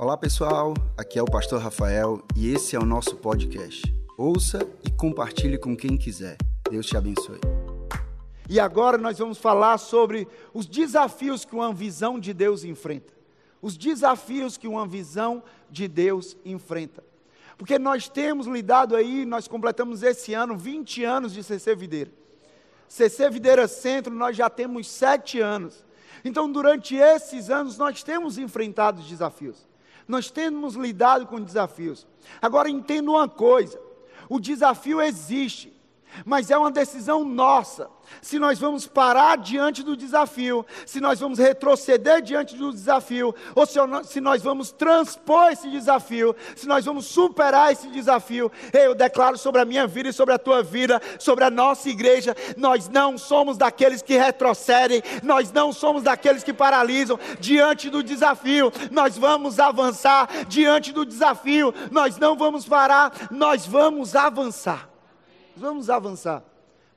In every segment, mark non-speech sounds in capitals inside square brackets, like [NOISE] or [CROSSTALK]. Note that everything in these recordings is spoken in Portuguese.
Olá pessoal, aqui é o Pastor Rafael e esse é o nosso podcast. Ouça e compartilhe com quem quiser. Deus te abençoe. E agora nós vamos falar sobre os desafios que uma visão de Deus enfrenta. Os desafios que uma visão de Deus enfrenta. Porque nós temos lidado aí, nós completamos esse ano 20 anos de CC Videira. CC Videira Centro, nós já temos sete anos. Então, durante esses anos, nós temos enfrentado desafios nós temos lidado com desafios. Agora entenda uma coisa: o desafio existe, mas é uma decisão nossa. Se nós vamos parar diante do desafio, se nós vamos retroceder diante do desafio, ou se nós vamos transpor esse desafio, se nós vamos superar esse desafio, eu declaro sobre a minha vida e sobre a tua vida, sobre a nossa igreja, nós não somos daqueles que retrocedem, nós não somos daqueles que paralisam diante do desafio, nós vamos avançar diante do desafio, nós não vamos parar, nós vamos avançar vamos avançar.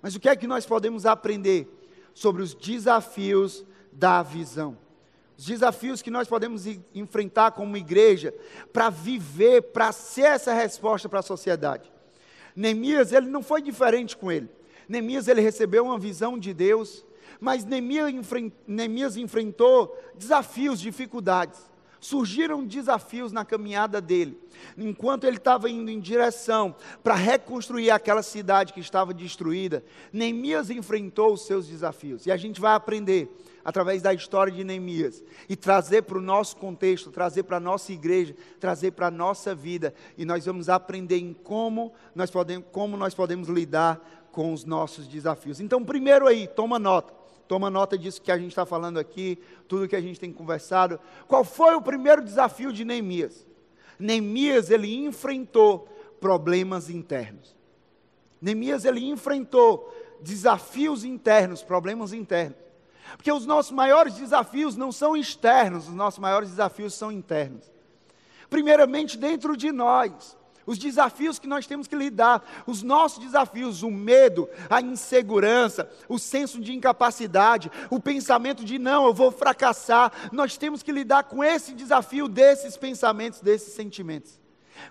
Mas o que é que nós podemos aprender sobre os desafios da visão? Os desafios que nós podemos enfrentar como igreja para viver, para ser essa resposta para a sociedade. Neemias, ele não foi diferente com ele. Neemias, ele recebeu uma visão de Deus, mas Neemias enfrentou desafios, dificuldades surgiram desafios na caminhada dele. Enquanto ele estava indo em direção para reconstruir aquela cidade que estava destruída, Neemias enfrentou os seus desafios. E a gente vai aprender através da história de Neemias e trazer para o nosso contexto, trazer para a nossa igreja, trazer para a nossa vida. E nós vamos aprender em como nós podemos, como nós podemos lidar com os nossos desafios. Então, primeiro aí, toma nota. Toma nota disso que a gente está falando aqui, tudo que a gente tem conversado. Qual foi o primeiro desafio de Neemias? Neemias, ele enfrentou problemas internos. Neemias, ele enfrentou desafios internos, problemas internos. Porque os nossos maiores desafios não são externos, os nossos maiores desafios são internos. Primeiramente, dentro de nós os desafios que nós temos que lidar, os nossos desafios, o medo, a insegurança, o senso de incapacidade, o pensamento de não, eu vou fracassar. Nós temos que lidar com esse desafio desses pensamentos, desses sentimentos.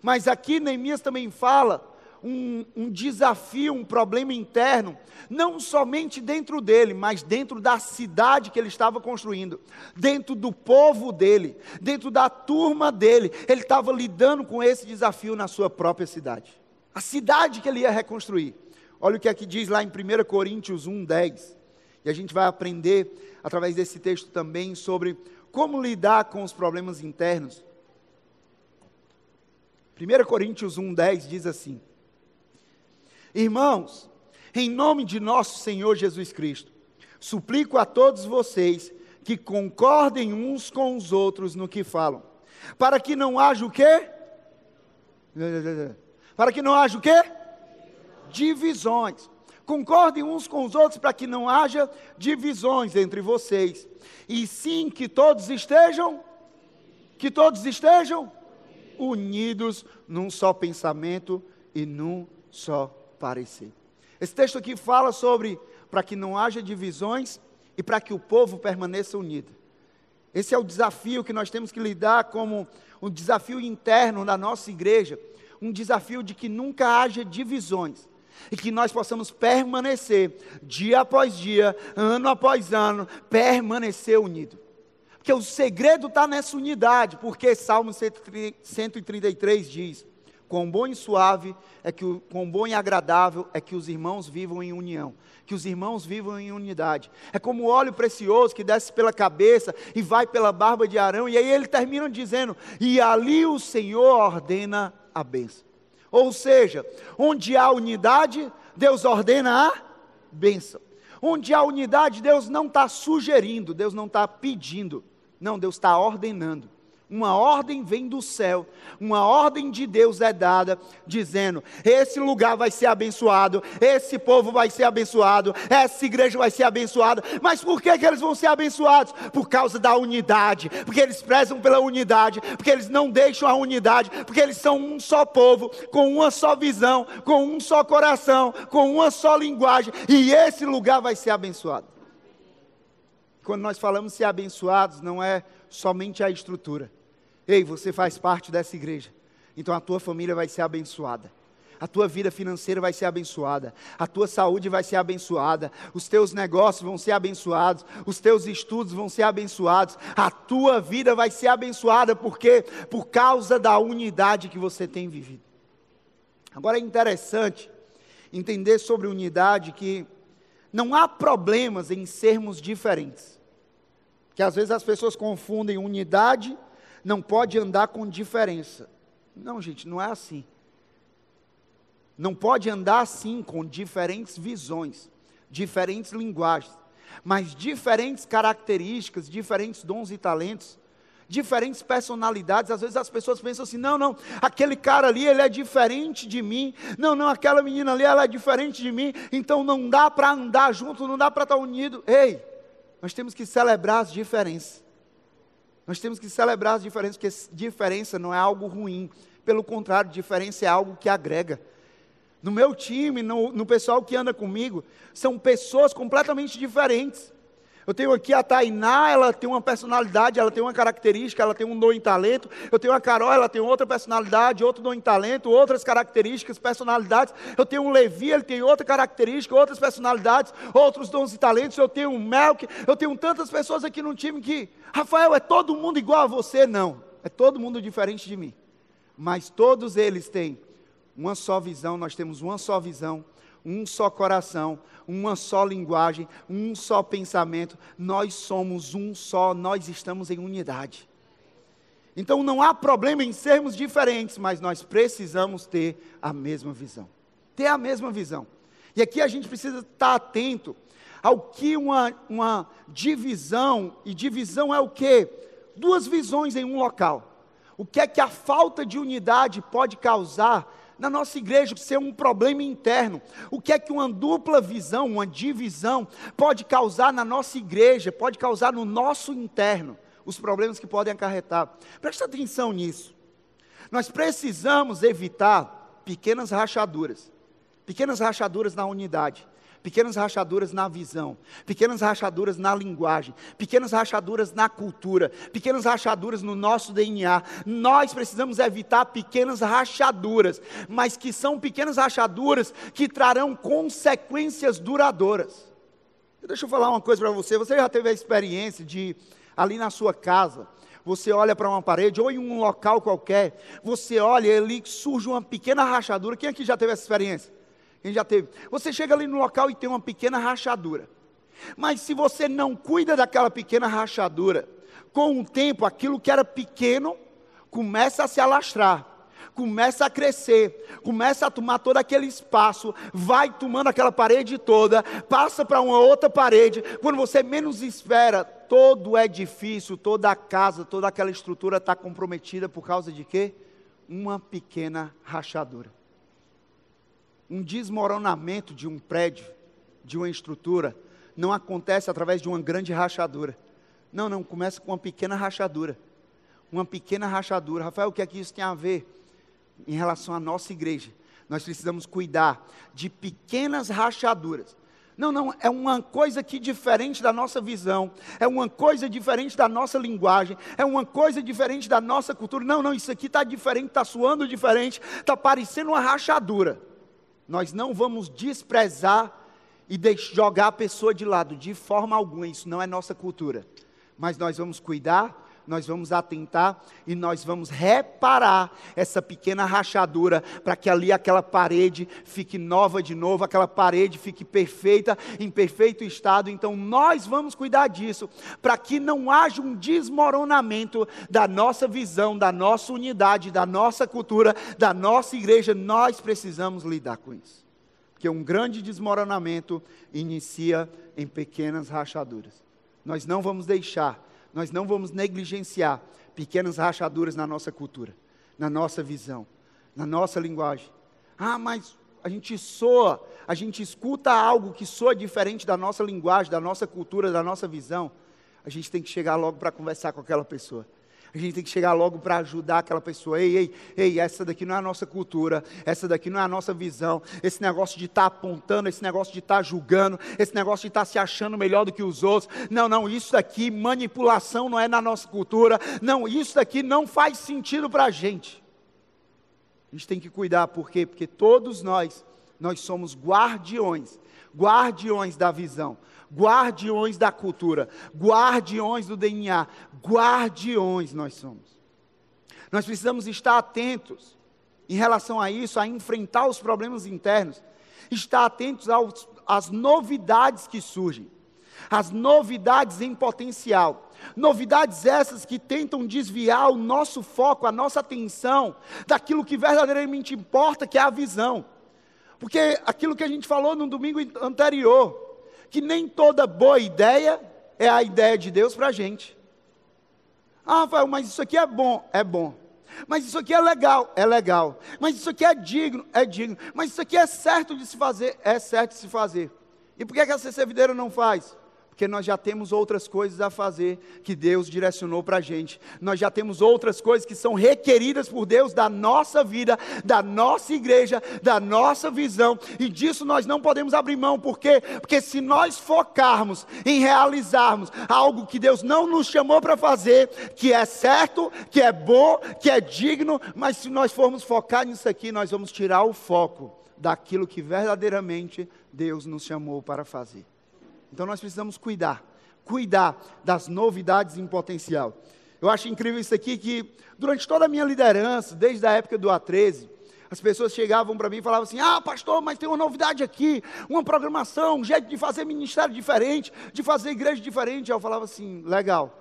Mas aqui Neemias também fala um, um, desafio, um problema interno, não somente dentro dele, mas dentro da cidade que ele estava construindo, dentro do povo dele, dentro da turma dele. Ele estava lidando com esse desafio na sua própria cidade. A cidade que ele ia reconstruir. Olha o que aqui diz lá em 1 Coríntios 1, 10. E a gente vai aprender através desse texto também sobre como lidar com os problemas internos. 1 Coríntios 1, 10 diz assim: Irmãos, em nome de nosso Senhor Jesus Cristo, suplico a todos vocês que concordem uns com os outros no que falam, para que não haja o quê? Para que não haja o quê? Divisões. Concordem uns com os outros para que não haja divisões entre vocês. E sim que todos estejam que todos estejam unidos num só pensamento e num só parecer. Esse texto aqui fala sobre para que não haja divisões e para que o povo permaneça unido. Esse é o desafio que nós temos que lidar como um desafio interno da nossa igreja, um desafio de que nunca haja divisões e que nós possamos permanecer dia após dia, ano após ano, permanecer unido. Porque o segredo está nessa unidade, porque Salmo 133 diz: Quão bom e suave é que o, quão bom e agradável é que os irmãos vivam em união, que os irmãos vivam em unidade. É como óleo precioso que desce pela cabeça e vai pela barba de Arão, e aí ele termina dizendo: "E ali o Senhor ordena a bênção". Ou seja, onde há unidade, Deus ordena a bênção. Onde há unidade, Deus não está sugerindo, Deus não está pedindo, não, Deus está ordenando uma ordem vem do céu, uma ordem de Deus é dada, dizendo: esse lugar vai ser abençoado, esse povo vai ser abençoado, essa igreja vai ser abençoada. Mas por que, que eles vão ser abençoados? Por causa da unidade, porque eles prezam pela unidade, porque eles não deixam a unidade, porque eles são um só povo, com uma só visão, com um só coração, com uma só linguagem, e esse lugar vai ser abençoado. Quando nós falamos ser abençoados, não é somente a estrutura Ei, você faz parte dessa igreja. Então a tua família vai ser abençoada. A tua vida financeira vai ser abençoada, a tua saúde vai ser abençoada, os teus negócios vão ser abençoados, os teus estudos vão ser abençoados, a tua vida vai ser abençoada, porque por causa da unidade que você tem vivido. Agora é interessante entender sobre unidade que não há problemas em sermos diferentes. Que às vezes as pessoas confundem unidade, não pode andar com diferença. Não, gente, não é assim não pode andar assim com diferentes visões, diferentes linguagens, mas diferentes características, diferentes dons e talentos, diferentes personalidades. Às vezes as pessoas pensam assim: não, não, aquele cara ali ele é diferente de mim, não, não, aquela menina ali ela é diferente de mim, então não dá para andar junto, não dá para estar unido. Ei, nós temos que celebrar as diferenças. Nós temos que celebrar as diferenças, porque diferença não é algo ruim. Pelo contrário, diferença é algo que agrega no meu time, no, no pessoal que anda comigo, são pessoas completamente diferentes. Eu tenho aqui a Tainá, ela tem uma personalidade, ela tem uma característica, ela tem um dom e talento. Eu tenho a Carol, ela tem outra personalidade, outro dom e talento, outras características, personalidades. Eu tenho o Levi, ele tem outra característica, outras personalidades, outros dons e talentos. Eu tenho o Melk, eu tenho tantas pessoas aqui no time que, Rafael, é todo mundo igual a você? Não, é todo mundo diferente de mim. Mas todos eles têm uma só visão, nós temos uma só visão, um só coração, uma só linguagem, um só pensamento. Nós somos um só, nós estamos em unidade. Então não há problema em sermos diferentes, mas nós precisamos ter a mesma visão. Ter a mesma visão. E aqui a gente precisa estar atento ao que uma, uma divisão, e divisão é o que? Duas visões em um local. O que é que a falta de unidade pode causar na nossa igreja ser um problema interno. O que é que uma dupla visão, uma divisão, pode causar na nossa igreja, pode causar no nosso interno, os problemas que podem acarretar. Presta atenção nisso. Nós precisamos evitar pequenas rachaduras, pequenas rachaduras na unidade pequenas rachaduras na visão, pequenas rachaduras na linguagem, pequenas rachaduras na cultura, pequenas rachaduras no nosso DNA. Nós precisamos evitar pequenas rachaduras, mas que são pequenas rachaduras que trarão consequências duradouras. Deixa eu falar uma coisa para você. Você já teve a experiência de, ali na sua casa, você olha para uma parede ou em um local qualquer, você olha e ali surge uma pequena rachadura. Quem aqui já teve essa experiência? Quem já teve? Você chega ali no local e tem uma pequena rachadura. Mas se você não cuida daquela pequena rachadura, com o tempo aquilo que era pequeno começa a se alastrar, começa a crescer, começa a tomar todo aquele espaço, vai tomando aquela parede toda, passa para uma outra parede. Quando você menos espera, todo o edifício, toda a casa, toda aquela estrutura está comprometida por causa de quê? Uma pequena rachadura um desmoronamento de um prédio, de uma estrutura, não acontece através de uma grande rachadura. Não, não, começa com uma pequena rachadura. Uma pequena rachadura. Rafael, o que é que isso tem a ver em relação à nossa igreja? Nós precisamos cuidar de pequenas rachaduras. Não, não, é uma coisa que diferente da nossa visão, é uma coisa diferente da nossa linguagem, é uma coisa diferente da nossa cultura. Não, não, isso aqui está diferente, está suando diferente, está parecendo uma rachadura. Nós não vamos desprezar e jogar a pessoa de lado, de forma alguma, isso não é nossa cultura. Mas nós vamos cuidar, nós vamos atentar e nós vamos reparar essa pequena rachadura para que ali aquela parede fique nova de novo, aquela parede fique perfeita, em perfeito estado. Então nós vamos cuidar disso para que não haja um desmoronamento da nossa visão, da nossa unidade, da nossa cultura, da nossa igreja. Nós precisamos lidar com isso. Porque um grande desmoronamento inicia em pequenas rachaduras. Nós não vamos deixar nós não vamos negligenciar pequenas rachaduras na nossa cultura, na nossa visão, na nossa linguagem. Ah, mas a gente soa, a gente escuta algo que soa diferente da nossa linguagem, da nossa cultura, da nossa visão. A gente tem que chegar logo para conversar com aquela pessoa. A gente tem que chegar logo para ajudar aquela pessoa. Ei, ei, ei, essa daqui não é a nossa cultura, essa daqui não é a nossa visão. Esse negócio de estar tá apontando, esse negócio de estar tá julgando, esse negócio de estar tá se achando melhor do que os outros. Não, não, isso daqui, manipulação não é na nossa cultura. Não, isso daqui não faz sentido para a gente. A gente tem que cuidar, por quê? Porque todos nós, nós somos guardiões, guardiões da visão guardiões da cultura, guardiões do DNA, guardiões nós somos. Nós precisamos estar atentos em relação a isso, a enfrentar os problemas internos, estar atentos aos, às novidades que surgem, as novidades em potencial. Novidades essas que tentam desviar o nosso foco, a nossa atenção daquilo que verdadeiramente importa, que é a visão. Porque aquilo que a gente falou no domingo anterior, que nem toda boa ideia é a ideia de Deus para a gente. Ah, Rafael, mas isso aqui é bom, é bom. Mas isso aqui é legal, é legal. Mas isso aqui é digno, é digno. Mas isso aqui é certo de se fazer, é certo de se fazer. E por que, que a CC não faz? Porque nós já temos outras coisas a fazer que Deus direcionou para a gente. Nós já temos outras coisas que são requeridas por Deus da nossa vida, da nossa igreja, da nossa visão, e disso nós não podemos abrir mão, por quê? Porque se nós focarmos em realizarmos algo que Deus não nos chamou para fazer, que é certo, que é bom, que é digno, mas se nós formos focar nisso aqui, nós vamos tirar o foco daquilo que verdadeiramente Deus nos chamou para fazer. Então nós precisamos cuidar, cuidar das novidades em potencial. Eu acho incrível isso aqui que durante toda a minha liderança, desde a época do A13, as pessoas chegavam para mim e falavam assim: Ah, pastor, mas tem uma novidade aqui, uma programação, um jeito de fazer ministério diferente, de fazer igreja diferente. Eu falava assim: legal.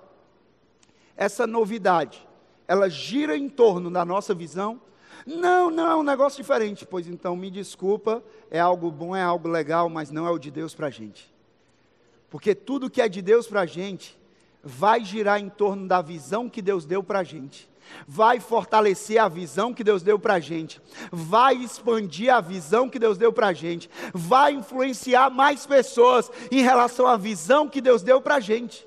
Essa novidade, ela gira em torno da nossa visão. Não, não, é um negócio diferente. Pois então, me desculpa, é algo bom, é algo legal, mas não é o de Deus para a gente. Porque tudo que é de Deus para a gente vai girar em torno da visão que Deus deu para a gente. Vai fortalecer a visão que Deus deu para a gente, vai expandir a visão que Deus deu para a gente, vai influenciar mais pessoas em relação à visão que Deus deu para a gente.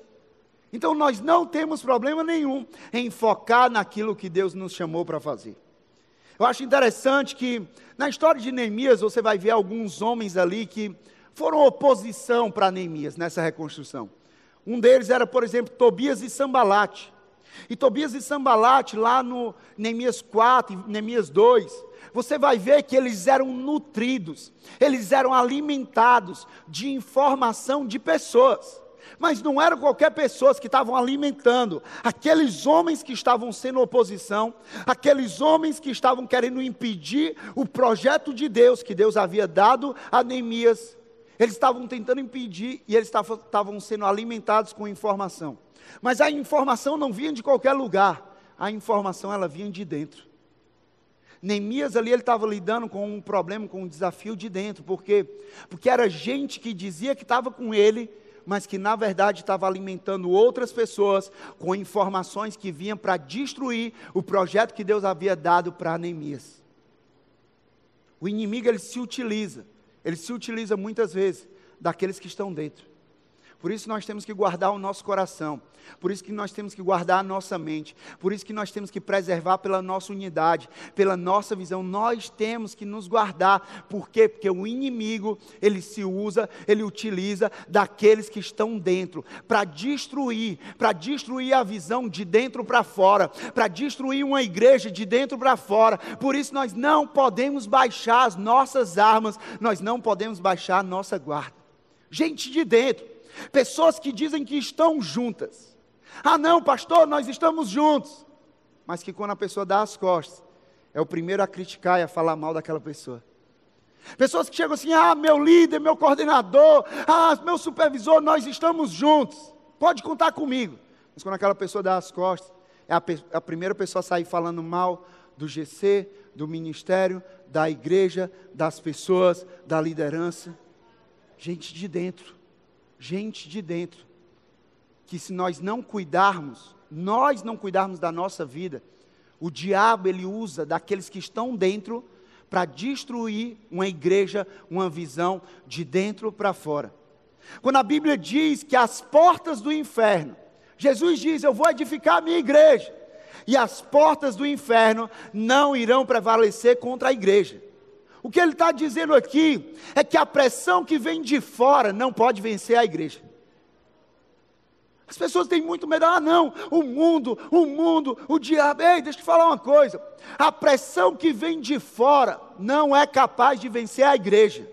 Então nós não temos problema nenhum em focar naquilo que Deus nos chamou para fazer. Eu acho interessante que na história de Neemias você vai ver alguns homens ali que foram oposição para Neemias nessa reconstrução. Um deles era, por exemplo, Tobias e Sambalate. E Tobias e Sambalate, lá no Neemias 4 e Neemias 2, você vai ver que eles eram nutridos, eles eram alimentados de informação de pessoas. Mas não eram qualquer pessoas que estavam alimentando, aqueles homens que estavam sendo oposição, aqueles homens que estavam querendo impedir o projeto de Deus que Deus havia dado a Neemias eles estavam tentando impedir e eles estavam sendo alimentados com informação. Mas a informação não vinha de qualquer lugar, a informação ela vinha de dentro. Neemias ali ele estava lidando com um problema, com um desafio de dentro, porque porque era gente que dizia que estava com ele, mas que na verdade estava alimentando outras pessoas com informações que vinham para destruir o projeto que Deus havia dado para Neemias. O inimigo ele se utiliza ele se utiliza muitas vezes daqueles que estão dentro. Por isso nós temos que guardar o nosso coração. Por isso que nós temos que guardar a nossa mente. Por isso que nós temos que preservar pela nossa unidade, pela nossa visão. Nós temos que nos guardar. Por quê? Porque o inimigo, ele se usa, ele utiliza daqueles que estão dentro para destruir, para destruir a visão de dentro para fora, para destruir uma igreja de dentro para fora. Por isso nós não podemos baixar as nossas armas, nós não podemos baixar a nossa guarda. Gente de dentro, Pessoas que dizem que estão juntas. Ah, não, pastor, nós estamos juntos. Mas que quando a pessoa dá as costas, é o primeiro a criticar e a falar mal daquela pessoa. Pessoas que chegam assim: ah, meu líder, meu coordenador, ah, meu supervisor, nós estamos juntos. Pode contar comigo. Mas quando aquela pessoa dá as costas, é a, a primeira pessoa a sair falando mal do GC, do ministério, da igreja, das pessoas, da liderança. Gente de dentro gente de dentro, que se nós não cuidarmos, nós não cuidarmos da nossa vida, o diabo ele usa daqueles que estão dentro para destruir uma igreja, uma visão de dentro para fora. Quando a Bíblia diz que as portas do inferno, Jesus diz: Eu vou edificar a minha igreja. e as portas do inferno não irão prevalecer contra a igreja. O que ele está dizendo aqui é que a pressão que vem de fora não pode vencer a igreja. As pessoas têm muito medo, ah, não, o mundo, o mundo, o diabo. Ei, deixa eu te falar uma coisa: a pressão que vem de fora não é capaz de vencer a igreja.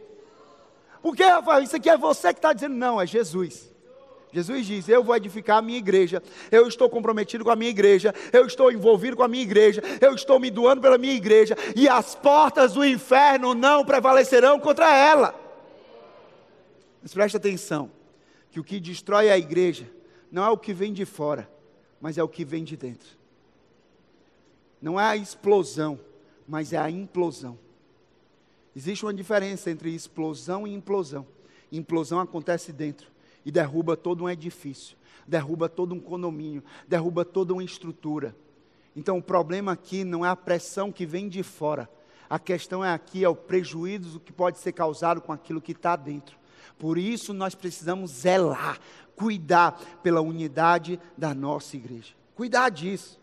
Porque, Rafael, isso aqui é você que está dizendo, não, é Jesus. Jesus diz: Eu vou edificar a minha igreja, eu estou comprometido com a minha igreja, eu estou envolvido com a minha igreja, eu estou me doando pela minha igreja, e as portas do inferno não prevalecerão contra ela. Mas preste atenção: que o que destrói a igreja não é o que vem de fora, mas é o que vem de dentro. Não é a explosão, mas é a implosão. Existe uma diferença entre explosão e implosão. Implosão acontece dentro e derruba todo um edifício, derruba todo um condomínio, derruba toda uma estrutura. Então o problema aqui não é a pressão que vem de fora. A questão é aqui é o prejuízo que pode ser causado com aquilo que está dentro. Por isso nós precisamos zelar, cuidar pela unidade da nossa igreja. Cuidar disso.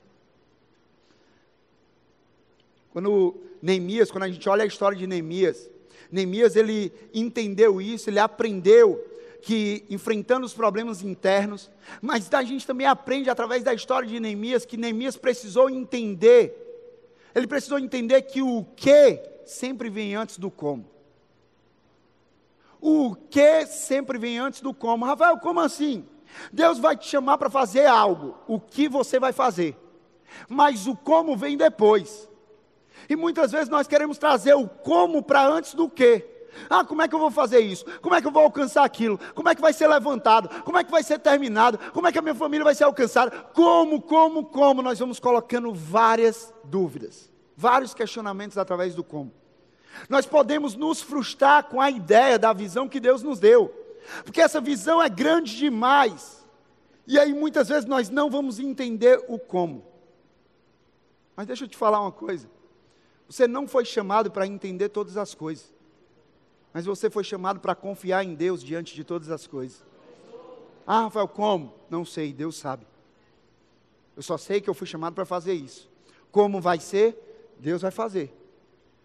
Quando Neemias, quando a gente olha a história de Neemias, Neemias ele entendeu isso, ele aprendeu que enfrentando os problemas internos, mas a gente também aprende através da história de Neemias que Neemias precisou entender, ele precisou entender que o que sempre vem antes do como. O que sempre vem antes do como. Rafael, como assim? Deus vai te chamar para fazer algo. O que você vai fazer? Mas o como vem depois. E muitas vezes nós queremos trazer o como para antes do que. Ah, como é que eu vou fazer isso? Como é que eu vou alcançar aquilo? Como é que vai ser levantado? Como é que vai ser terminado? Como é que a minha família vai ser alcançada? Como, como, como? Nós vamos colocando várias dúvidas, vários questionamentos através do como. Nós podemos nos frustrar com a ideia da visão que Deus nos deu, porque essa visão é grande demais, e aí muitas vezes nós não vamos entender o como. Mas deixa eu te falar uma coisa: você não foi chamado para entender todas as coisas, mas você foi chamado para confiar em Deus diante de todas as coisas. Ah, Rafael, como? Não sei, Deus sabe. Eu só sei que eu fui chamado para fazer isso. Como vai ser? Deus vai fazer.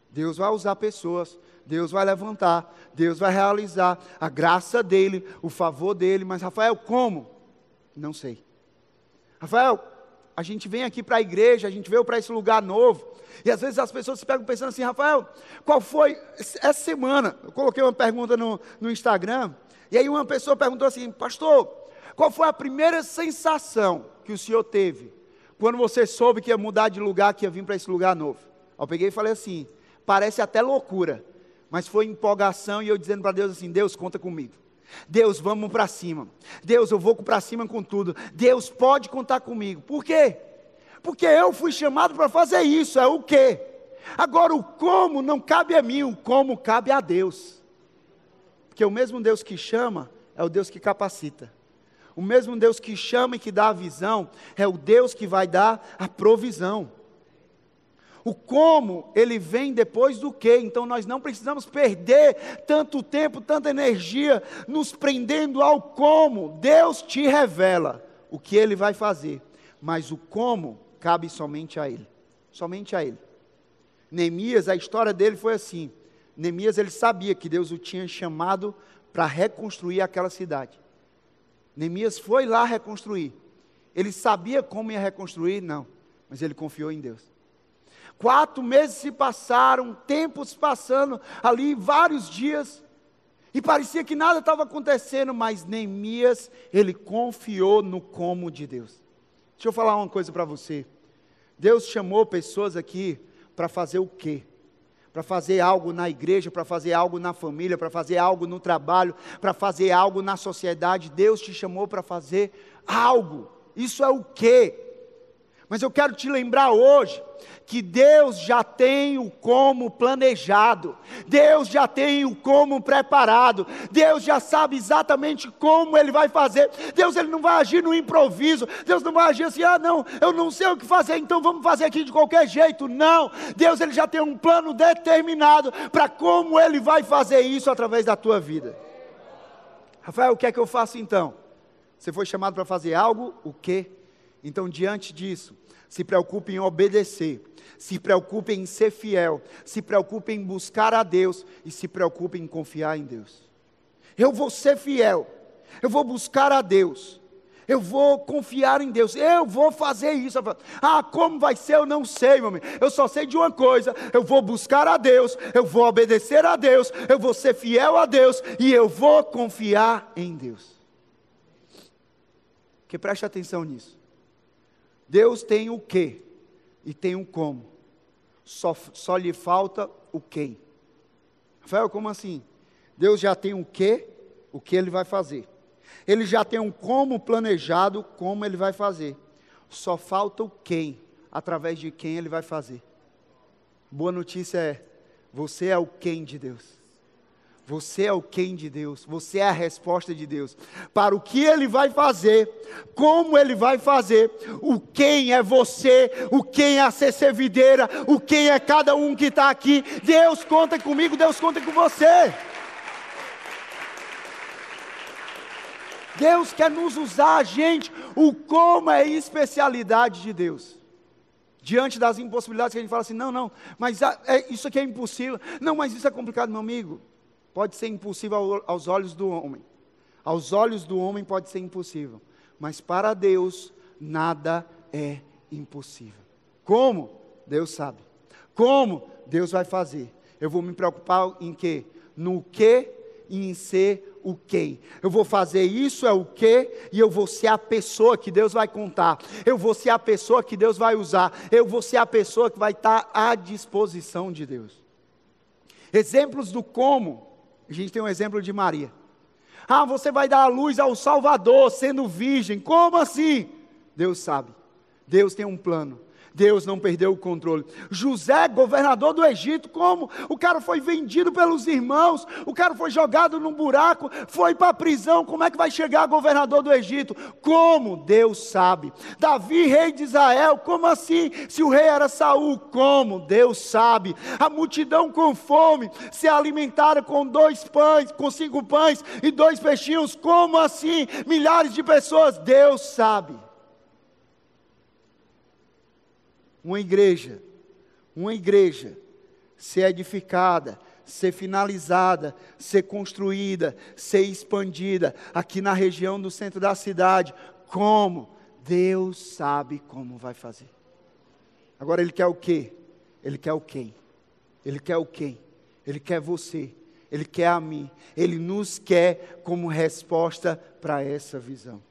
Deus vai usar pessoas, Deus vai levantar, Deus vai realizar a graça dele, o favor dele. Mas, Rafael, como? Não sei. Rafael, a gente vem aqui para a igreja, a gente veio para esse lugar novo, e às vezes as pessoas se pegam pensando assim, Rafael, qual foi essa semana? Eu coloquei uma pergunta no, no Instagram, e aí uma pessoa perguntou assim, pastor, qual foi a primeira sensação que o senhor teve quando você soube que ia mudar de lugar, que ia vir para esse lugar novo? Eu peguei e falei assim, parece até loucura, mas foi empolgação e eu dizendo para Deus assim: Deus, conta comigo. Deus, vamos para cima. Deus, eu vou para cima com tudo. Deus pode contar comigo. Por quê? Porque eu fui chamado para fazer isso. É o quê? Agora, o como não cabe a mim, o como cabe a Deus. Porque o mesmo Deus que chama é o Deus que capacita. O mesmo Deus que chama e que dá a visão é o Deus que vai dar a provisão. O como, ele vem depois do que. Então nós não precisamos perder tanto tempo, tanta energia nos prendendo ao como. Deus te revela o que ele vai fazer, mas o como cabe somente a ele. Somente a ele. Neemias, a história dele foi assim. Neemias ele sabia que Deus o tinha chamado para reconstruir aquela cidade. Neemias foi lá reconstruir. Ele sabia como ia reconstruir? Não, mas ele confiou em Deus. Quatro meses se passaram, tempos passando ali, vários dias, e parecia que nada estava acontecendo, mas Neemias, ele confiou no como de Deus. Deixa eu falar uma coisa para você. Deus chamou pessoas aqui para fazer o quê? Para fazer algo na igreja, para fazer algo na família, para fazer algo no trabalho, para fazer algo na sociedade. Deus te chamou para fazer algo. Isso é o quê? Mas eu quero te lembrar hoje que Deus já tem o como planejado, Deus já tem o como preparado, Deus já sabe exatamente como Ele vai fazer. Deus ele não vai agir no improviso, Deus não vai agir assim, ah não, eu não sei o que fazer, então vamos fazer aqui de qualquer jeito. Não, Deus ele já tem um plano determinado para como Ele vai fazer isso através da tua vida. Rafael, o que é que eu faço então? Você foi chamado para fazer algo, o quê? Então, diante disso, se preocupe em obedecer, se preocupe em ser fiel, se preocupe em buscar a Deus e se preocupe em confiar em Deus. Eu vou ser fiel, eu vou buscar a Deus, eu vou confiar em Deus, eu vou fazer isso. Ah, como vai ser? Eu não sei, meu amigo. Eu só sei de uma coisa: eu vou buscar a Deus, eu vou obedecer a Deus, eu vou ser fiel a Deus e eu vou confiar em Deus. Que preste atenção nisso. Deus tem o que e tem o como. Só, só lhe falta o quem. Rafael, como assim? Deus já tem o que, o que ele vai fazer. Ele já tem um como planejado, como ele vai fazer. Só falta o quem, através de quem ele vai fazer. Boa notícia é: você é o quem de Deus. Você é o quem de Deus, você é a resposta de Deus. Para o que Ele vai fazer, como Ele vai fazer, o quem é você, o quem é a CC Videira, o quem é cada um que está aqui. Deus conta comigo, Deus conta com você. Deus quer nos usar, a gente, o como é especialidade de Deus. Diante das impossibilidades que a gente fala assim, não, não, mas é, isso aqui é impossível. Não, mas isso é complicado, meu amigo. Pode ser impossível aos olhos do homem. Aos olhos do homem pode ser impossível. Mas para Deus, nada é impossível. Como? Deus sabe. Como? Deus vai fazer. Eu vou me preocupar em quê? No que e em ser o quem. Eu vou fazer isso é o que e eu vou ser a pessoa que Deus vai contar. Eu vou ser a pessoa que Deus vai usar. Eu vou ser a pessoa que vai estar à disposição de Deus. Exemplos do como. A gente tem um exemplo de Maria. Ah, você vai dar a luz ao Salvador sendo virgem. Como assim? Deus sabe. Deus tem um plano. Deus não perdeu o controle. José, governador do Egito, como? O cara foi vendido pelos irmãos, o cara foi jogado num buraco, foi para a prisão. Como é que vai chegar governador do Egito? Como? Deus sabe. Davi, rei de Israel, como assim? Se o rei era Saul, como? Deus sabe. A multidão com fome se alimentaram com dois pães, com cinco pães e dois peixinhos, como assim? Milhares de pessoas, Deus sabe. Uma igreja, uma igreja ser edificada, ser finalizada, ser construída, ser expandida aqui na região do centro da cidade. Como? Deus sabe como vai fazer. Agora ele quer o quê? Ele quer o quem? Ele quer o quem? Ele quer você. Ele quer a mim. Ele nos quer como resposta para essa visão.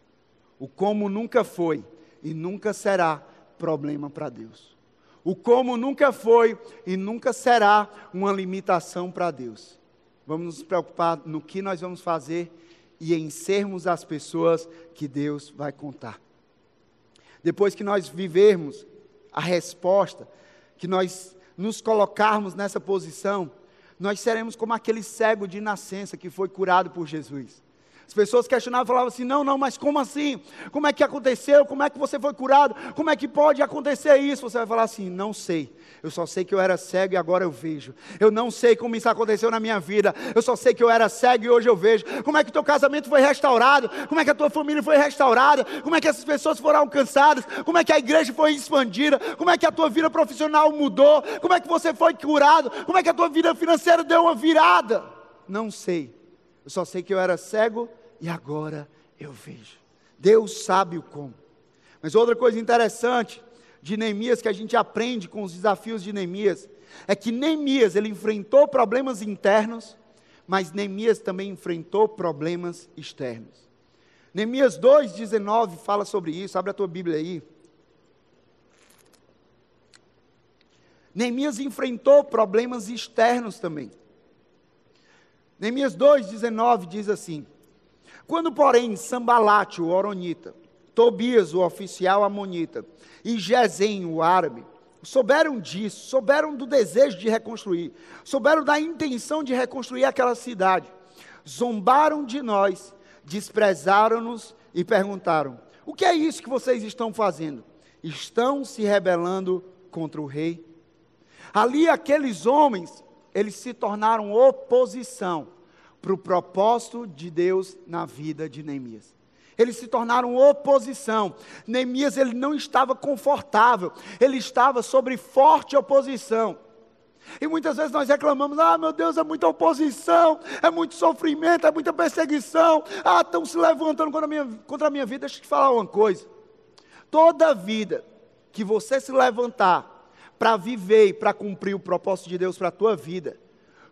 O como nunca foi e nunca será problema para Deus. O como nunca foi e nunca será uma limitação para Deus. Vamos nos preocupar no que nós vamos fazer e em sermos as pessoas que Deus vai contar. Depois que nós vivermos a resposta, que nós nos colocarmos nessa posição, nós seremos como aquele cego de nascença que foi curado por Jesus. As pessoas questionavam, falavam assim: não, não, mas como assim? Como é que aconteceu? Como é que você foi curado? Como é que pode acontecer isso? Você vai falar assim: não sei. Eu só sei que eu era cego e agora eu vejo. Eu não sei como isso aconteceu na minha vida. Eu só sei que eu era cego e hoje eu vejo. Como é que o teu casamento foi restaurado? Como é que a tua família foi restaurada? Como é que essas pessoas foram alcançadas? Como é que a igreja foi expandida? Como é que a tua vida profissional mudou? Como é que você foi curado? Como é que a tua vida financeira deu uma virada? Não sei. Eu só sei que eu era cego e agora eu vejo. Deus sabe o como. Mas outra coisa interessante de Neemias que a gente aprende com os desafios de Neemias é que Neemias ele enfrentou problemas internos, mas Neemias também enfrentou problemas externos. Neemias 2:19 fala sobre isso. Abre a tua Bíblia aí. Neemias enfrentou problemas externos também. Neemias 2:19 diz assim: quando, porém, Sambalate, o Oronita, Tobias, o oficial amonita, e Gesem, o árabe, souberam disso, souberam do desejo de reconstruir, souberam da intenção de reconstruir aquela cidade, zombaram de nós, desprezaram-nos e perguntaram: O que é isso que vocês estão fazendo? Estão se rebelando contra o rei? Ali aqueles homens, eles se tornaram oposição para o propósito de Deus na vida de Neemias. eles se tornaram oposição. Neemias ele não estava confortável, ele estava sobre forte oposição. E muitas vezes nós reclamamos: ah, meu Deus, é muita oposição, é muito sofrimento, é muita perseguição. Ah, estão se levantando contra a minha, contra a minha vida. Deixa eu te falar uma coisa: toda vida que você se levantar para viver e para cumprir o propósito de Deus para a tua vida,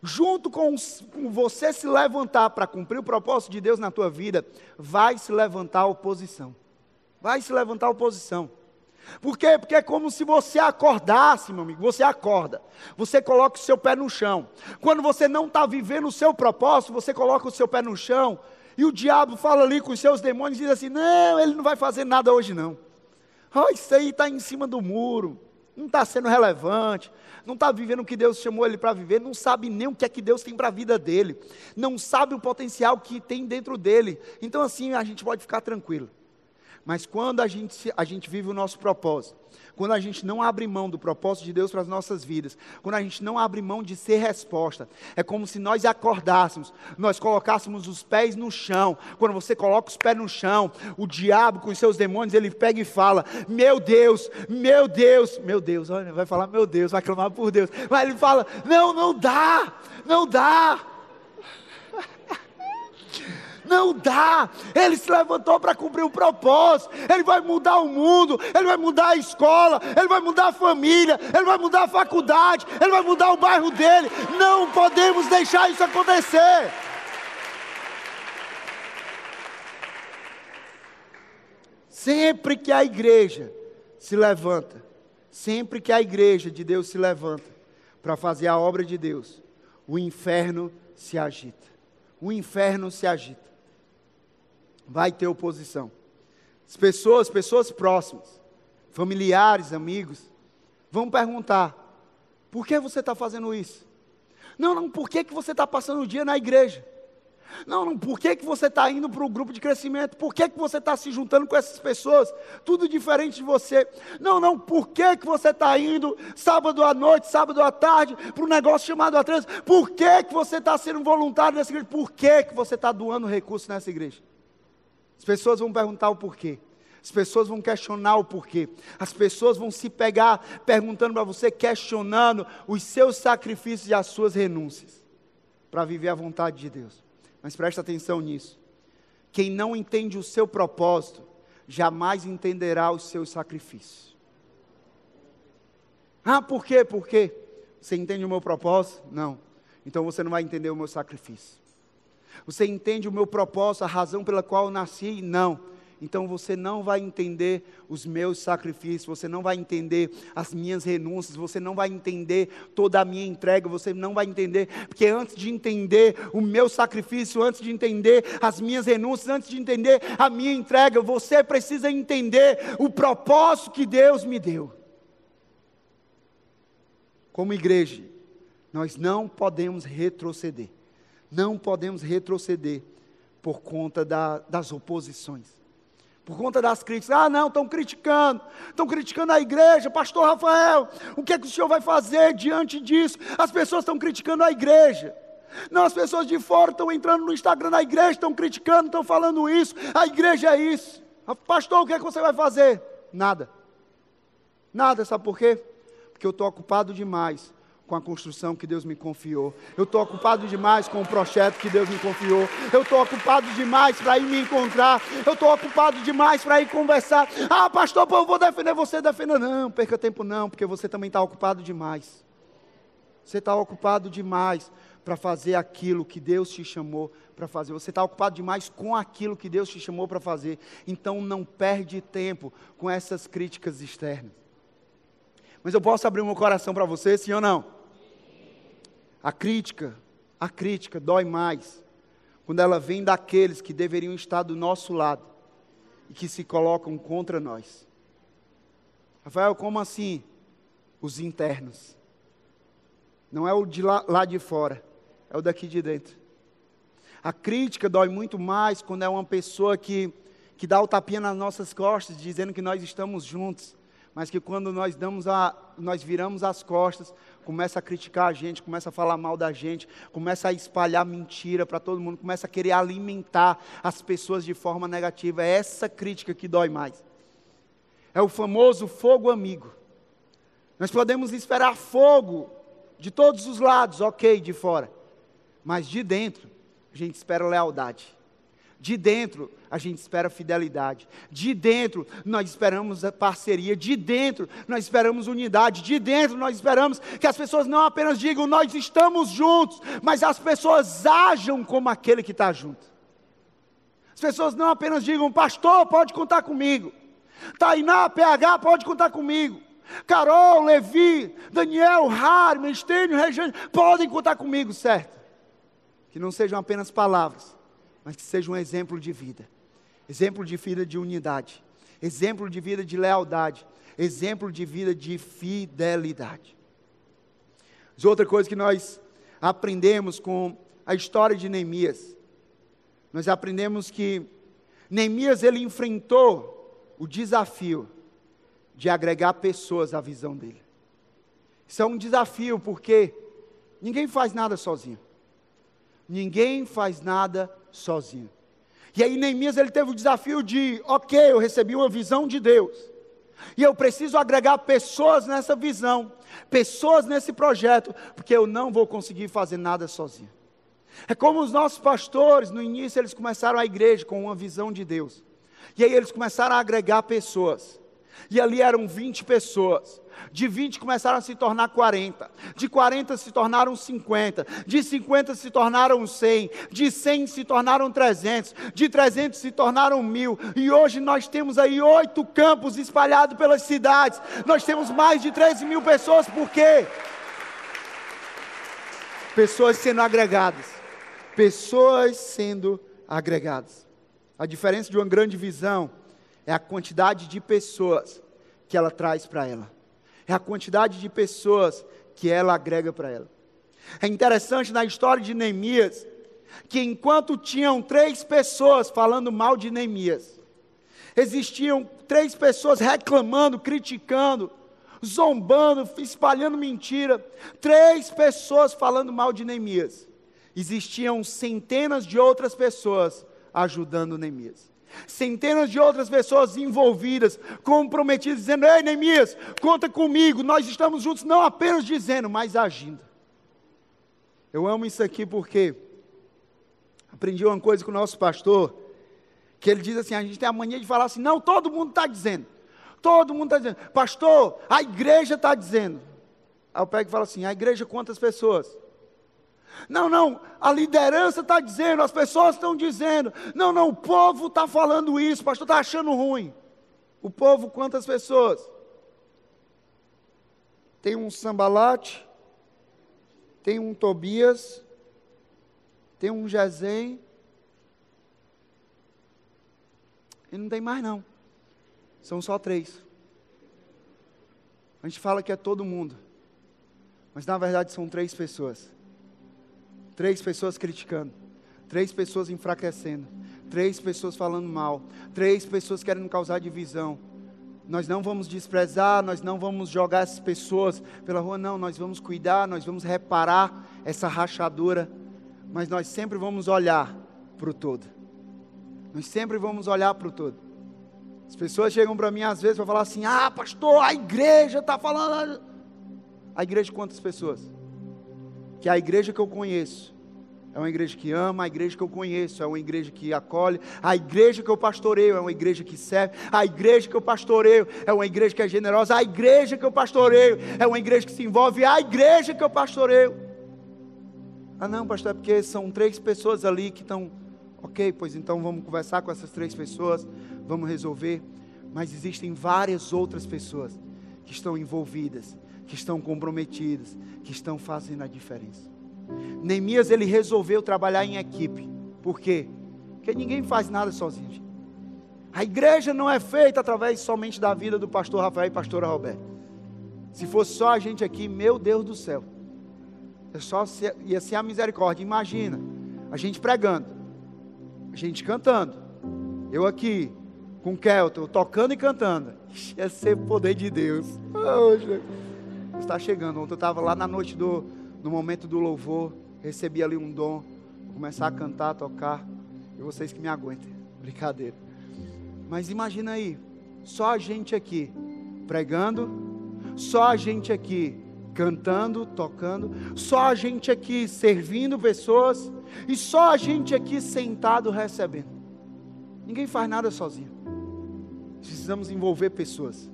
junto com, com você se levantar para cumprir o propósito de Deus na tua vida, vai se levantar a oposição. Vai se levantar a oposição. Por quê? Porque é como se você acordasse, meu amigo. Você acorda, você coloca o seu pé no chão. Quando você não está vivendo o seu propósito, você coloca o seu pé no chão. E o diabo fala ali com os seus demônios e diz assim: Não, ele não vai fazer nada hoje não. Oh, isso aí está em cima do muro, não está sendo relevante, não está vivendo o que Deus chamou ele para viver, não sabe nem o que é que Deus tem para a vida dele, não sabe o potencial que tem dentro dele. Então, assim, a gente pode ficar tranquilo. Mas quando a gente, a gente vive o nosso propósito, quando a gente não abre mão do propósito de Deus para as nossas vidas, quando a gente não abre mão de ser resposta, é como se nós acordássemos, nós colocássemos os pés no chão. Quando você coloca os pés no chão, o diabo com os seus demônios, ele pega e fala: Meu Deus, meu Deus, meu Deus, olha, vai falar, meu Deus, vai clamar por Deus. Mas ele fala: Não, não dá, não dá. Não dá. Ele se levantou para cumprir o propósito. Ele vai mudar o mundo, ele vai mudar a escola, ele vai mudar a família, ele vai mudar a faculdade, ele vai mudar o bairro dele. Não podemos deixar isso acontecer. Sempre que a igreja se levanta, sempre que a igreja de Deus se levanta para fazer a obra de Deus, o inferno se agita. O inferno se agita vai ter oposição. As pessoas, pessoas próximas, familiares, amigos, vão perguntar: por que você está fazendo isso? Não, não, por que, que você está passando o dia na igreja? Não, não, por que, que você está indo para o grupo de crescimento? Por que, que você está se juntando com essas pessoas? Tudo diferente de você. Não, não, por que, que você está indo sábado à noite, sábado à tarde, para um negócio chamado a trânsito? Por que, que você está sendo voluntário nessa igreja? Por que, que você está doando recursos nessa igreja? As pessoas vão perguntar o porquê. As pessoas vão questionar o porquê. As pessoas vão se pegar perguntando para você, questionando os seus sacrifícios e as suas renúncias para viver a vontade de Deus. Mas preste atenção nisso. Quem não entende o seu propósito, jamais entenderá os seus sacrifícios. Ah, por quê? Por quê? Você entende o meu propósito? Não. Então você não vai entender o meu sacrifício. Você entende o meu propósito, a razão pela qual eu nasci? Não. Então você não vai entender os meus sacrifícios, você não vai entender as minhas renúncias, você não vai entender toda a minha entrega, você não vai entender, porque antes de entender o meu sacrifício, antes de entender as minhas renúncias, antes de entender a minha entrega, você precisa entender o propósito que Deus me deu. Como igreja, nós não podemos retroceder. Não podemos retroceder por conta da, das oposições. Por conta das críticas. Ah, não, estão criticando. Estão criticando a igreja. Pastor Rafael, o que é que o senhor vai fazer diante disso? As pessoas estão criticando a igreja. Não, as pessoas de fora estão entrando no Instagram da igreja, estão criticando, estão falando isso. A igreja é isso. Pastor, o que é que você vai fazer? Nada. Nada, sabe por quê? Porque eu estou ocupado demais com a construção que Deus me confiou. Eu estou ocupado demais com o projeto que Deus me confiou. Eu estou ocupado demais para ir me encontrar. Eu estou ocupado demais para ir conversar. Ah, pastor, eu vou defender você. Defenda, não, perca tempo não, porque você também está ocupado demais. Você está ocupado demais para fazer aquilo que Deus te chamou para fazer. Você está ocupado demais com aquilo que Deus te chamou para fazer. Então não perde tempo com essas críticas externas. Mas eu posso abrir meu coração para você, sim ou não? A crítica, a crítica dói mais quando ela vem daqueles que deveriam estar do nosso lado e que se colocam contra nós. Rafael, como assim? Os internos. Não é o de lá, lá de fora, é o daqui de dentro. A crítica dói muito mais quando é uma pessoa que, que dá o tapinha nas nossas costas, dizendo que nós estamos juntos, mas que quando nós damos a nós viramos as costas, começa a criticar a gente, começa a falar mal da gente, começa a espalhar mentira para todo mundo, começa a querer alimentar as pessoas de forma negativa. É essa crítica que dói mais. É o famoso fogo amigo. Nós podemos esperar fogo de todos os lados, ok, de fora. Mas de dentro, a gente espera lealdade. De dentro, a gente espera fidelidade. De dentro, nós esperamos parceria. De dentro, nós esperamos unidade. De dentro, nós esperamos que as pessoas não apenas digam nós estamos juntos, mas as pessoas ajam como aquele que está junto. As pessoas não apenas digam, pastor, pode contar comigo. Tainá, PH, pode contar comigo. Carol, Levi, Daniel, Harman, Estênio, Regiane, podem contar comigo, certo? Que não sejam apenas palavras, mas que seja um exemplo de vida. Exemplo de vida de unidade, exemplo de vida de lealdade, exemplo de vida de fidelidade. Mas outra coisa que nós aprendemos com a história de Neemias, nós aprendemos que Neemias ele enfrentou o desafio de agregar pessoas à visão dele. Isso é um desafio porque ninguém faz nada sozinho. Ninguém faz nada sozinho. E aí Neemias ele teve o desafio de, ok, eu recebi uma visão de Deus. E eu preciso agregar pessoas nessa visão, pessoas nesse projeto, porque eu não vou conseguir fazer nada sozinho. É como os nossos pastores, no início eles começaram a igreja com uma visão de Deus. E aí eles começaram a agregar pessoas. E ali eram 20 pessoas. De 20 começaram a se tornar 40. De 40 se tornaram 50. De 50 se tornaram 100. De 100 se tornaram 300. De 300 se tornaram mil. E hoje nós temos aí oito campos espalhados pelas cidades. Nós temos mais de 13 mil pessoas. Por quê? Pessoas sendo agregadas. Pessoas sendo agregadas. A diferença de uma grande visão é a quantidade de pessoas que ela traz para ela, é a quantidade de pessoas que ela agrega para ela. É interessante na história de Neemias que enquanto tinham três pessoas falando mal de Neemias, existiam três pessoas reclamando, criticando, zombando, espalhando mentira, três pessoas falando mal de Neemias. Existiam centenas de outras pessoas ajudando Neemias. Centenas de outras pessoas envolvidas, comprometidas, dizendo: Ei, Neemias, conta comigo, nós estamos juntos, não apenas dizendo, mas agindo. Eu amo isso aqui porque aprendi uma coisa com o nosso pastor, que ele diz assim: a gente tem a mania de falar assim, não, todo mundo está dizendo, todo mundo está dizendo, pastor, a igreja está dizendo. Aí eu pego e falo assim: a igreja quantas pessoas? Não, não, a liderança está dizendo, as pessoas estão dizendo. Não, não, o povo está falando isso, pastor está achando ruim. O povo, quantas pessoas? Tem um sambalate, tem um Tobias, tem um Jezem. E não tem mais não. São só três. A gente fala que é todo mundo. Mas na verdade são três pessoas. Três pessoas criticando, três pessoas enfraquecendo, três pessoas falando mal, três pessoas querendo causar divisão. Nós não vamos desprezar, nós não vamos jogar essas pessoas pela rua, não, nós vamos cuidar, nós vamos reparar essa rachadura, mas nós sempre vamos olhar para o todo. Nós sempre vamos olhar para o todo. As pessoas chegam para mim às vezes para falar assim: ah, pastor, a igreja está falando. A igreja quantas pessoas? Que a igreja que eu conheço é uma igreja que ama, a igreja que eu conheço é uma igreja que acolhe, a igreja que eu pastoreio é uma igreja que serve, a igreja que eu pastoreio é uma igreja que é generosa, a igreja que eu pastoreio é uma igreja que se envolve, a igreja que eu pastoreio. Ah, não, pastor, é porque são três pessoas ali que estão. Ok, pois então vamos conversar com essas três pessoas, vamos resolver. Mas existem várias outras pessoas que estão envolvidas, que estão comprometidas, que estão fazendo a diferença. Neemias ele resolveu trabalhar em equipe. Por quê? Porque ninguém faz nada sozinho. A igreja não é feita através somente da vida do pastor Rafael e pastora Roberto. Se fosse só a gente aqui, meu Deus do céu. É só ser, ia ser a misericórdia. Imagina, a gente pregando, a gente cantando, eu aqui com Kelton, tocando e cantando. [LAUGHS] Ia ser poder de Deus. Oh, Deus está chegando. Ontem eu estava lá na noite do no momento do louvor, recebi ali um dom, vou começar a cantar, a tocar, e vocês que me aguentem. [LAUGHS] Brincadeira. Mas imagina aí, só a gente aqui pregando, só a gente aqui cantando, tocando, só a gente aqui servindo pessoas e só a gente aqui sentado recebendo. Ninguém faz nada sozinho. Precisamos envolver pessoas.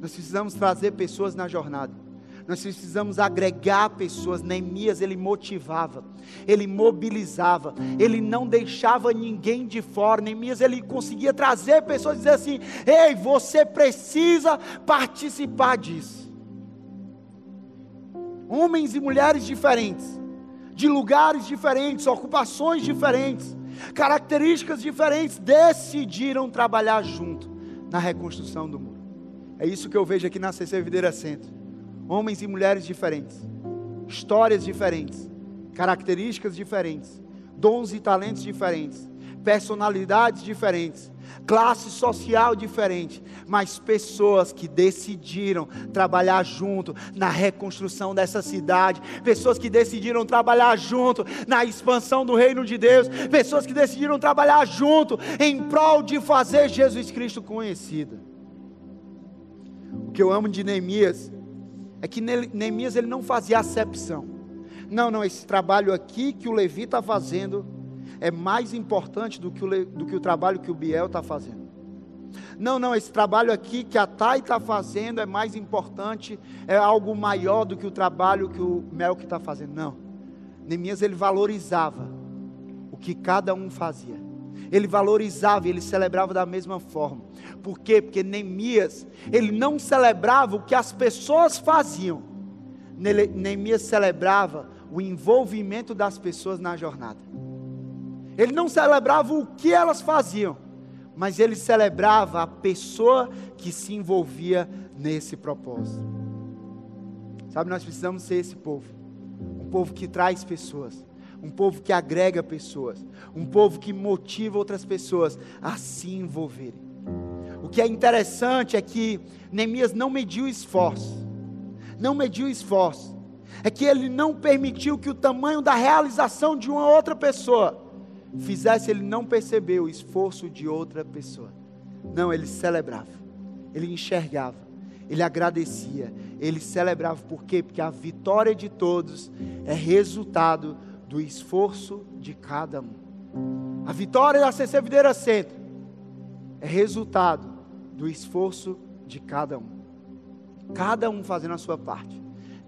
Nós precisamos trazer pessoas na jornada. Nós precisamos agregar pessoas. Neemias, ele motivava, ele mobilizava, ele não deixava ninguém de fora. Neemias, ele conseguia trazer pessoas e dizer assim: ei, você precisa participar disso. Homens e mulheres diferentes, de lugares diferentes, ocupações diferentes, características diferentes, decidiram trabalhar junto na reconstrução do muro. É isso que eu vejo aqui na CC Videira Centro homens e mulheres diferentes, histórias diferentes, características diferentes, dons e talentos diferentes, personalidades diferentes, classe social diferente, mas pessoas que decidiram trabalhar junto na reconstrução dessa cidade, pessoas que decidiram trabalhar junto na expansão do reino de Deus, pessoas que decidiram trabalhar junto em prol de fazer Jesus Cristo conhecido. O que eu amo de Neemias é que Neemias ele não fazia acepção. Não, não, esse trabalho aqui que o Levi está fazendo é mais importante do que, o, do que o trabalho que o Biel está fazendo. Não, não, esse trabalho aqui que a Thay está fazendo é mais importante, é algo maior do que o trabalho que o Melk está fazendo. Não. Neemias ele valorizava o que cada um fazia. Ele valorizava, ele celebrava da mesma forma. Por quê? Porque Neemias, ele não celebrava o que as pessoas faziam. Neemias celebrava o envolvimento das pessoas na jornada. Ele não celebrava o que elas faziam, mas ele celebrava a pessoa que se envolvia nesse propósito. Sabe, nós precisamos ser esse povo. Um povo que traz pessoas, um povo que agrega pessoas, um povo que motiva outras pessoas a se envolverem. O que é interessante é que Neemias não mediu esforço, não mediu esforço, é que ele não permitiu que o tamanho da realização de uma outra pessoa fizesse ele não perceber o esforço de outra pessoa. Não, ele celebrava, ele enxergava, ele agradecia, ele celebrava, por quê? Porque a vitória de todos é resultado do esforço de cada um. A vitória da CC Videira Centro é resultado do esforço de cada um. Cada um fazendo a sua parte.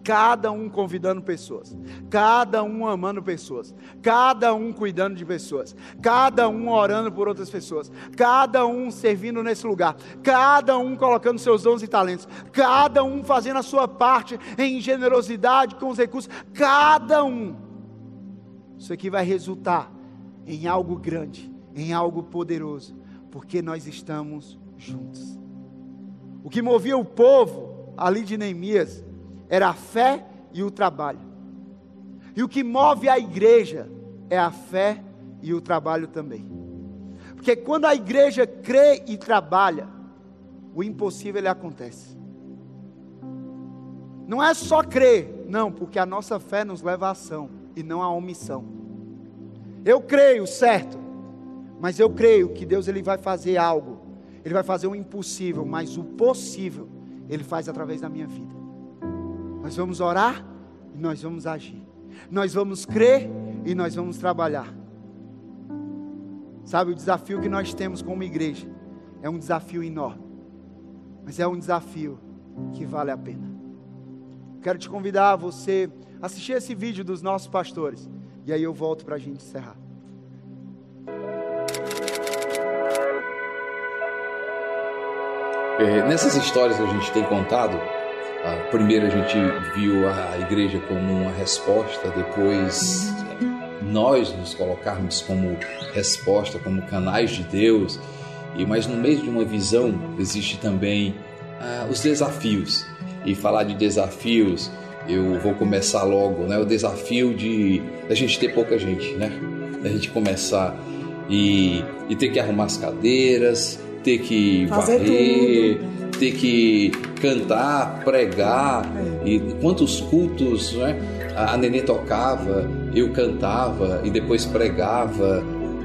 Cada um convidando pessoas, cada um amando pessoas, cada um cuidando de pessoas, cada um orando por outras pessoas, cada um servindo nesse lugar, cada um colocando seus dons e talentos, cada um fazendo a sua parte em generosidade com os recursos, cada um. Isso aqui vai resultar em algo grande, em algo poderoso, porque nós estamos juntos. O que movia o povo ali de Neemias era a fé e o trabalho. E o que move a igreja é a fé e o trabalho também. Porque quando a igreja crê e trabalha, o impossível ele acontece. Não é só crer, não, porque a nossa fé nos leva à ação e não à omissão. Eu creio, certo, mas eu creio que Deus ele vai fazer algo ele vai fazer o impossível, mas o possível Ele faz através da minha vida. Nós vamos orar e nós vamos agir. Nós vamos crer e nós vamos trabalhar. Sabe, o desafio que nós temos como igreja é um desafio enorme, mas é um desafio que vale a pena. Quero te convidar a você assistir esse vídeo dos nossos pastores, e aí eu volto para a gente encerrar. É, nessas histórias que a gente tem contado, a primeira a gente viu a igreja como uma resposta, depois nós nos colocarmos como resposta, como canais de Deus, e mas no meio de uma visão existe também ah, os desafios. E falar de desafios, eu vou começar logo, né? O desafio de a gente ter pouca gente, né? A gente começar e, e ter que arrumar as cadeiras, ter que Fazer varrer, tudo. ter que cantar, pregar, é. e quantos cultos, né? A Nenê tocava, eu cantava e depois pregava.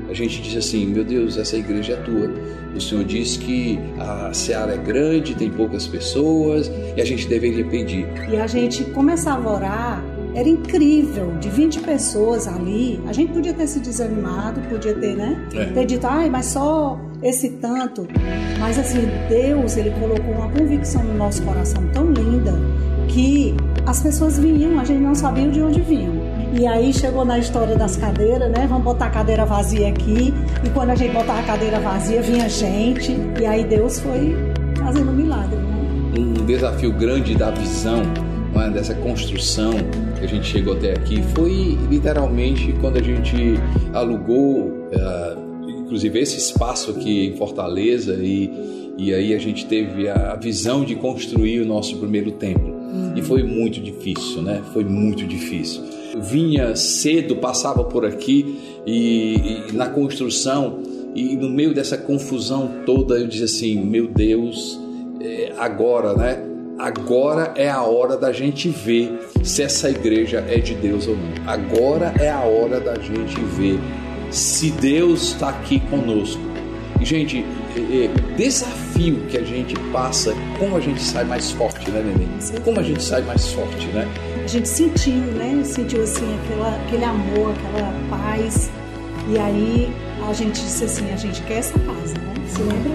A gente diz assim: meu Deus, essa igreja é tua. O Senhor diz que a seara é grande, tem poucas pessoas e a gente deveria pedir. E a gente começava a orar era incrível, de 20 pessoas ali, a gente podia ter se desanimado, podia ter, né? É. Ter dito, ai, mas só esse tanto. Mas assim, Deus, ele colocou uma convicção no nosso coração tão linda que as pessoas vinham, a gente não sabia de onde vinham. E aí chegou na história das cadeiras, né? Vamos botar a cadeira vazia aqui. E quando a gente botava a cadeira vazia, vinha gente. E aí Deus foi fazendo um milagre, né? Um desafio grande da visão é? dessa construção que a gente chegou até aqui foi literalmente quando a gente alugou, uh, inclusive esse espaço aqui em Fortaleza e, e aí a gente teve a visão de construir o nosso primeiro templo. Uhum. E foi muito difícil, né? Foi muito difícil. Vinha cedo, passava por aqui e, e na construção e no meio dessa confusão toda eu dizia assim, meu Deus, é, agora, né? Agora é a hora da gente ver se essa igreja é de Deus ou não. Agora é a hora da gente ver se Deus está aqui conosco. E, gente, é, é, o desafio que a gente passa, como a gente sai mais forte, né, Neném? Como a gente sai mais forte, né? A gente sentiu, né? Sentiu assim aquela, aquele amor, aquela paz. E aí a gente disse assim: a gente quer essa paz, né? Se lembra?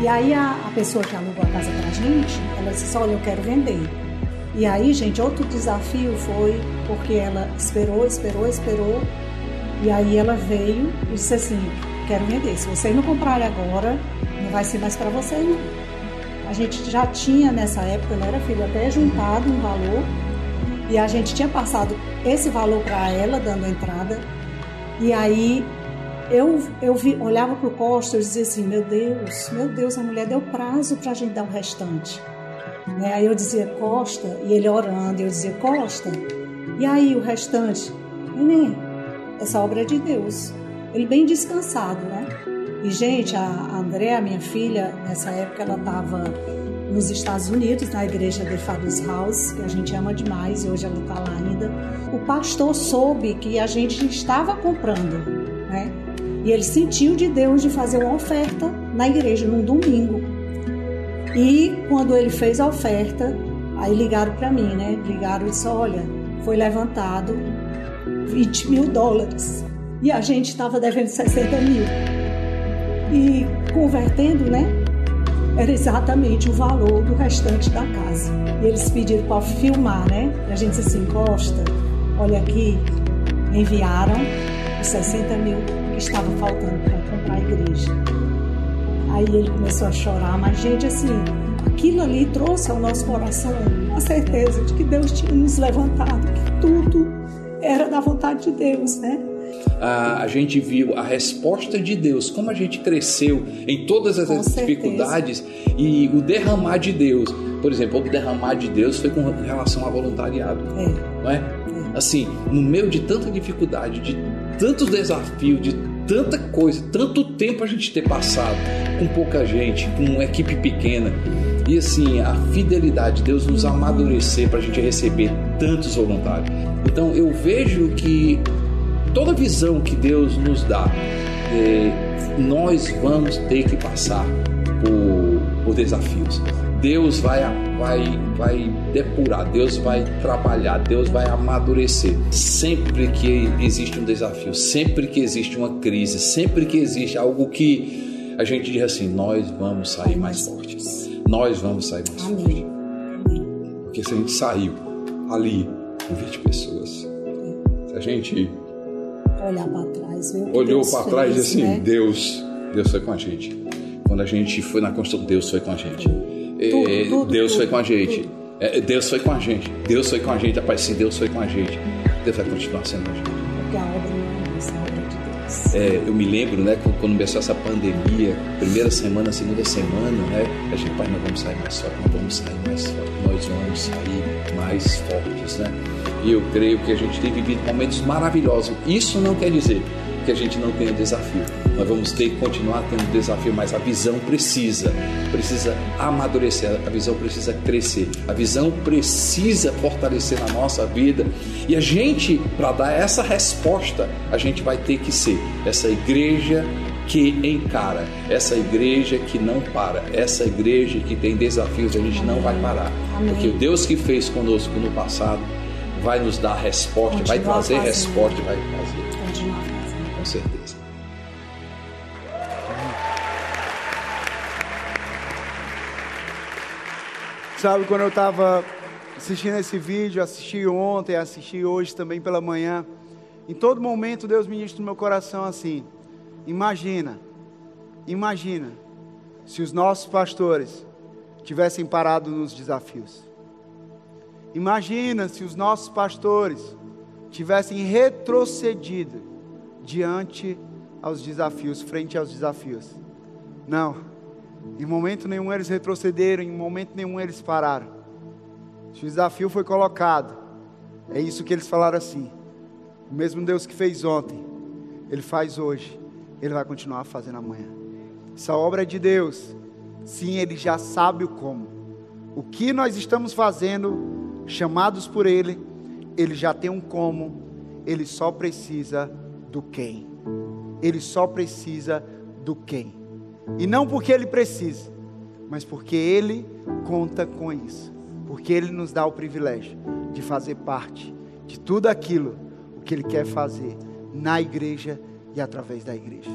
E aí a, a pessoa que alugou a casa pra gente, ela disse, olha, eu quero vender. E aí, gente, outro desafio foi porque ela esperou, esperou, esperou. E aí ela veio e disse assim, quero vender. Se vocês não comprarem agora, não vai ser mais para vocês não. A gente já tinha nessa época, né, era filho, até juntado um valor. E a gente tinha passado esse valor para ela, dando entrada. E aí eu, eu vi, olhava para o Costa e dizia assim: Meu Deus, meu Deus, a mulher deu prazo para a gente dar o restante. Né? Aí eu dizia Costa, e ele orando, eu dizia Costa, e aí o restante? Neném, essa obra é de Deus. Ele bem descansado, né? E, gente, a Andréa, minha filha, nessa época ela estava nos Estados Unidos, na igreja de Father's House, que a gente ama demais, e hoje ela está lá ainda. O pastor soube que a gente estava comprando, né? E ele sentiu de Deus de fazer uma oferta na igreja num domingo. E quando ele fez a oferta, aí ligaram para mim, né? Ligaram e disse: Olha, foi levantado 20 mil dólares. E a gente estava devendo 60 mil. E convertendo, né? Era exatamente o valor do restante da casa. E eles pediram para filmar, né? E a gente disse assim: Costa, olha aqui. Enviaram os 60 mil que estava faltando para comprar a igreja. Aí ele começou a chorar, mas gente, assim, aquilo ali trouxe ao nosso coração a certeza de que Deus tinha nos levantado, que tudo era da vontade de Deus, né? A, a gente viu a resposta de Deus, como a gente cresceu em todas as com dificuldades certeza. e o derramar de Deus. Por exemplo, o derramar de Deus foi com relação ao voluntariado, é. não é? é? Assim, no meio de tanta dificuldade, de tantos desafios, de tanta coisa, tanto tempo a gente ter passado com pouca gente, com uma equipe pequena. E assim, a fidelidade, Deus nos amadurecer para a gente receber tantos voluntários. Então eu vejo que toda visão que Deus nos dá, é, nós vamos ter que passar por, por desafios. Deus vai, vai, vai depurar, Deus vai trabalhar, Deus vai amadurecer. Sempre que existe um desafio, sempre que existe uma crise, sempre que existe algo que a gente diz assim, nós vamos sair mais fortes. Nós vamos sair mais fortes. Porque se a gente saiu ali com 20 pessoas, se a gente olhar para trás, olhou para trás e assim, né? Deus, Deus foi com a gente. Quando a gente foi na construção, Deus foi com a gente. É, tudo, Deus tudo, foi com a gente. É, Deus foi com a gente. Deus foi com a gente. Rapaz, se Deus foi com a gente, Deus vai continuar sendo a gente. Porque a obra não é nossa, a obra de Deus. É, eu me lembro, né, quando começou essa pandemia, primeira semana, segunda semana, né, a gente, pai, nós vamos sair mais fortes, nós vamos sair mais fortes, nós vamos sair mais fortes, né? E eu creio que a gente tem vivido momentos maravilhosos. Isso não quer dizer que a gente não tenha desafio. Nós vamos ter que continuar tendo desafio, mas a visão precisa, precisa amadurecer, a visão precisa crescer, a visão precisa fortalecer na nossa vida. E a gente, para dar essa resposta, a gente vai ter que ser essa igreja que encara, essa igreja que não para, essa igreja que tem desafios, a gente não vai parar. Porque o Deus que fez conosco no passado vai nos dar resposta, vai trazer fazendo. resposta, vai fazendo. Com certeza. Sabe, quando eu estava assistindo esse vídeo, assisti ontem, assisti hoje também pela manhã, em todo momento Deus ministra no meu coração assim: Imagina, imagina se os nossos pastores tivessem parado nos desafios. Imagina se os nossos pastores tivessem retrocedido diante aos desafios, frente aos desafios. Não, em momento nenhum eles retrocederam, em momento nenhum eles pararam. Se o desafio foi colocado, é isso que eles falaram assim: o mesmo Deus que fez ontem, Ele faz hoje ele vai continuar fazendo amanhã. Essa obra é de Deus. Sim, Ele já sabe o como. O que nós estamos fazendo, chamados por Ele, Ele já tem um como. Ele só precisa do quem. Ele só precisa do quem. E não porque Ele precisa, mas porque Ele conta com isso. Porque Ele nos dá o privilégio de fazer parte de tudo aquilo o que Ele quer fazer na igreja e através da igreja.